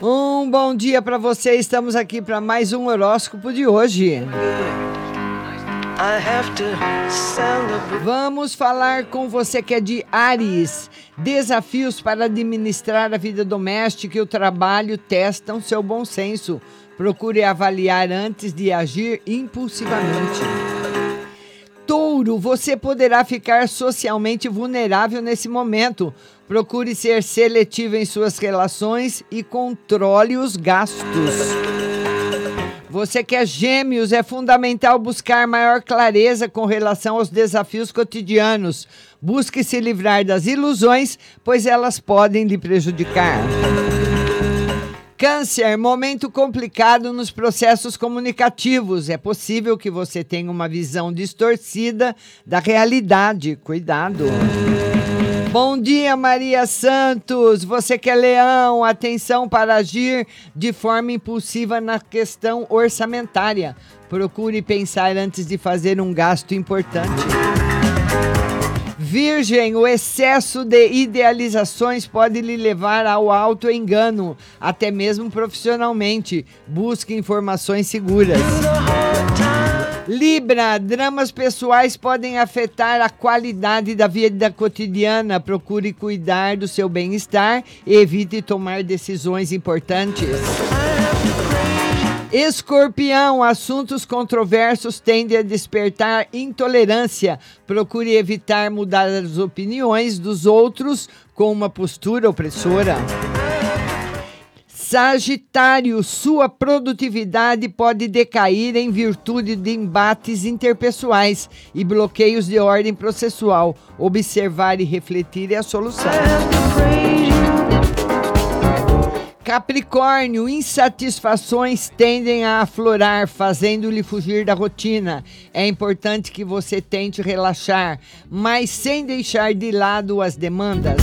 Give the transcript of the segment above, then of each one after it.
Um bom dia para você. Estamos aqui para mais um horóscopo de hoje. Vamos falar com você que é de Ares. Desafios para administrar a vida doméstica e o trabalho testam seu bom senso. Procure avaliar antes de agir impulsivamente. Touro, você poderá ficar socialmente vulnerável nesse momento. Procure ser seletivo em suas relações e controle os gastos. Você que é gêmeos, é fundamental buscar maior clareza com relação aos desafios cotidianos. Busque se livrar das ilusões, pois elas podem lhe prejudicar. Câncer, momento complicado nos processos comunicativos. É possível que você tenha uma visão distorcida da realidade. Cuidado. Bom dia, Maria Santos. Você que é leão, atenção para agir de forma impulsiva na questão orçamentária. Procure pensar antes de fazer um gasto importante. Virgem, o excesso de idealizações pode lhe levar ao auto-engano, até mesmo profissionalmente. Busque informações seguras. Libra, dramas pessoais podem afetar a qualidade da vida cotidiana. Procure cuidar do seu bem-estar e evite tomar decisões importantes. Escorpião, assuntos controversos tendem a despertar intolerância. Procure evitar mudar as opiniões dos outros com uma postura opressora. Sagitário, sua produtividade pode decair em virtude de embates interpessoais e bloqueios de ordem processual. Observar e refletir é a solução. Capricórnio, insatisfações tendem a aflorar, fazendo-lhe fugir da rotina. É importante que você tente relaxar, mas sem deixar de lado as demandas.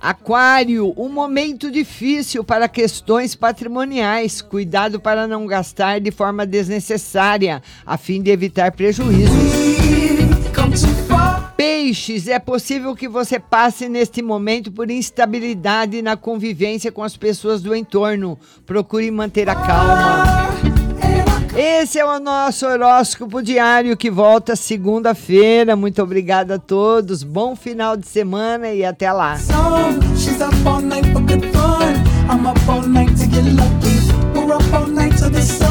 Aquário, um momento difícil para questões patrimoniais. Cuidado para não gastar de forma desnecessária, a fim de evitar prejuízos. É possível que você passe neste momento por instabilidade na convivência com as pessoas do entorno. Procure manter a calma. Esse é o nosso horóscopo diário que volta segunda-feira. Muito obrigada a todos. Bom final de semana e até lá. We're